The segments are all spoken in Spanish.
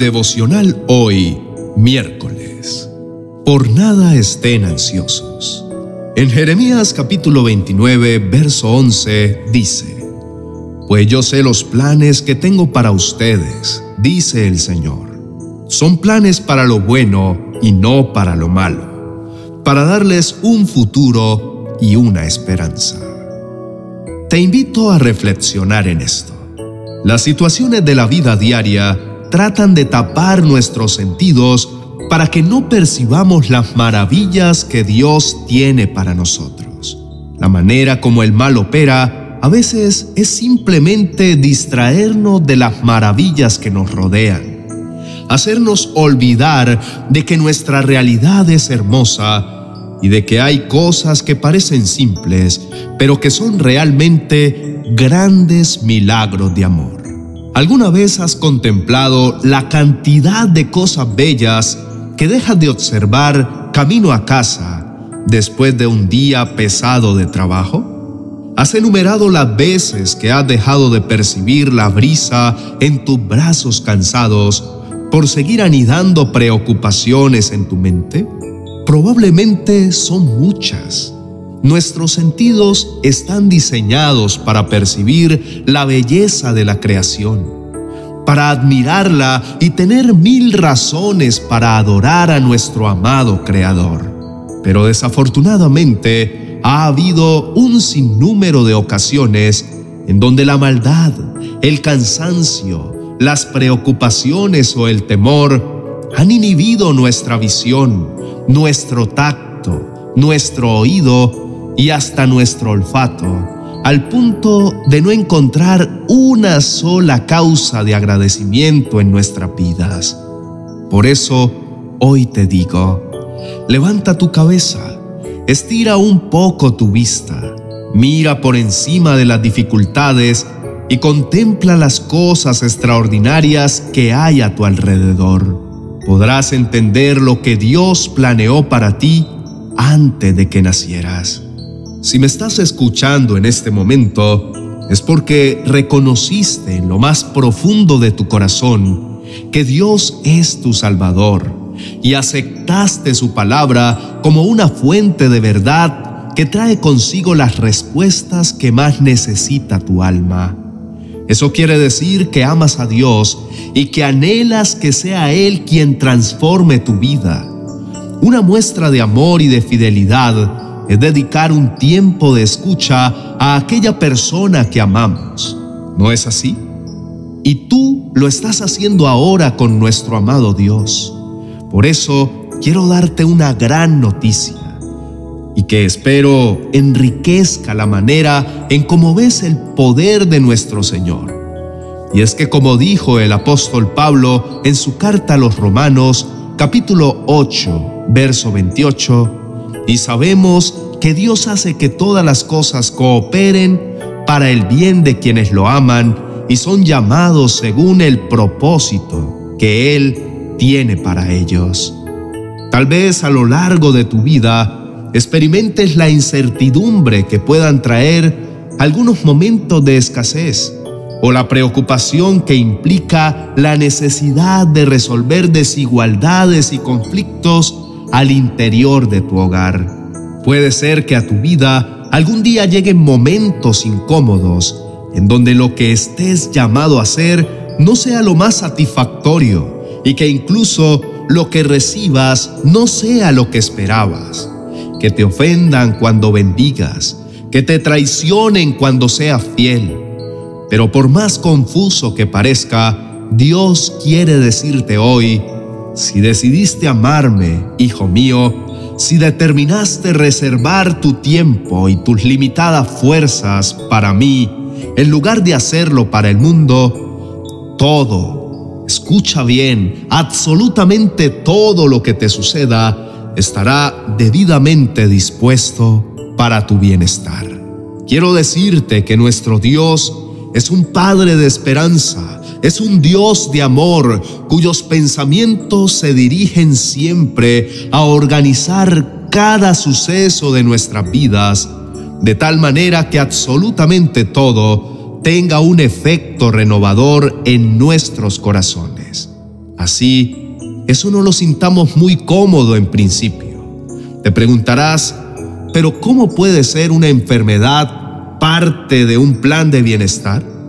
devocional hoy, miércoles. Por nada estén ansiosos. En Jeremías capítulo 29, verso 11 dice, Pues yo sé los planes que tengo para ustedes, dice el Señor. Son planes para lo bueno y no para lo malo, para darles un futuro y una esperanza. Te invito a reflexionar en esto. Las situaciones de la vida diaria tratan de tapar nuestros sentidos para que no percibamos las maravillas que Dios tiene para nosotros. La manera como el mal opera a veces es simplemente distraernos de las maravillas que nos rodean, hacernos olvidar de que nuestra realidad es hermosa y de que hay cosas que parecen simples, pero que son realmente grandes milagros de amor. ¿Alguna vez has contemplado la cantidad de cosas bellas que dejas de observar camino a casa después de un día pesado de trabajo? ¿Has enumerado las veces que has dejado de percibir la brisa en tus brazos cansados por seguir anidando preocupaciones en tu mente? Probablemente son muchas. Nuestros sentidos están diseñados para percibir la belleza de la creación, para admirarla y tener mil razones para adorar a nuestro amado Creador. Pero desafortunadamente ha habido un sinnúmero de ocasiones en donde la maldad, el cansancio, las preocupaciones o el temor han inhibido nuestra visión, nuestro tacto, nuestro oído y hasta nuestro olfato, al punto de no encontrar una sola causa de agradecimiento en nuestras vidas. Por eso, hoy te digo, levanta tu cabeza, estira un poco tu vista, mira por encima de las dificultades y contempla las cosas extraordinarias que hay a tu alrededor. Podrás entender lo que Dios planeó para ti antes de que nacieras. Si me estás escuchando en este momento, es porque reconociste en lo más profundo de tu corazón que Dios es tu Salvador y aceptaste su palabra como una fuente de verdad que trae consigo las respuestas que más necesita tu alma. Eso quiere decir que amas a Dios y que anhelas que sea Él quien transforme tu vida. Una muestra de amor y de fidelidad es dedicar un tiempo de escucha a aquella persona que amamos. ¿No es así? Y tú lo estás haciendo ahora con nuestro amado Dios. Por eso quiero darte una gran noticia y que espero enriquezca la manera en cómo ves el poder de nuestro Señor. Y es que como dijo el apóstol Pablo en su carta a los Romanos, capítulo 8, verso 28, y sabemos que Dios hace que todas las cosas cooperen para el bien de quienes lo aman y son llamados según el propósito que Él tiene para ellos. Tal vez a lo largo de tu vida experimentes la incertidumbre que puedan traer algunos momentos de escasez o la preocupación que implica la necesidad de resolver desigualdades y conflictos al interior de tu hogar. Puede ser que a tu vida algún día lleguen momentos incómodos en donde lo que estés llamado a hacer no sea lo más satisfactorio y que incluso lo que recibas no sea lo que esperabas, que te ofendan cuando bendigas, que te traicionen cuando seas fiel. Pero por más confuso que parezca, Dios quiere decirte hoy, si decidiste amarme, hijo mío, si determinaste reservar tu tiempo y tus limitadas fuerzas para mí, en lugar de hacerlo para el mundo, todo, escucha bien, absolutamente todo lo que te suceda estará debidamente dispuesto para tu bienestar. Quiero decirte que nuestro Dios es un Padre de esperanza, es un Dios de amor cuyos pensamientos se dirigen siempre a organizar cada suceso de nuestras vidas, de tal manera que absolutamente todo tenga un efecto renovador en nuestros corazones. Así, eso no lo sintamos muy cómodo en principio. Te preguntarás, pero ¿cómo puede ser una enfermedad parte de un plan de bienestar?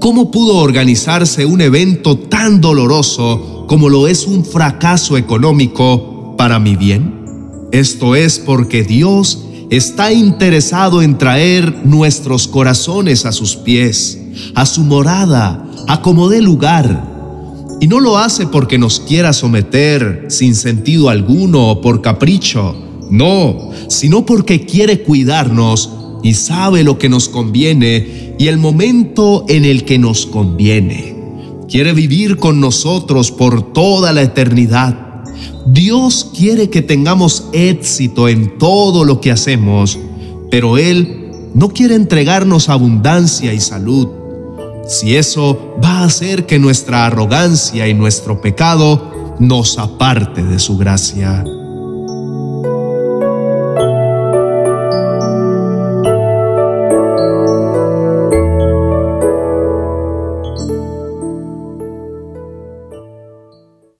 ¿Cómo pudo organizarse un evento tan doloroso como lo es un fracaso económico para mi bien? Esto es porque Dios está interesado en traer nuestros corazones a sus pies, a su morada, a como dé lugar. Y no lo hace porque nos quiera someter sin sentido alguno o por capricho, no, sino porque quiere cuidarnos y sabe lo que nos conviene y el momento en el que nos conviene. Quiere vivir con nosotros por toda la eternidad Dios quiere que tengamos éxito en todo lo que hacemos, pero Él no quiere entregarnos abundancia y salud. Si eso va a hacer que nuestra arrogancia y nuestro pecado nos aparte de su gracia.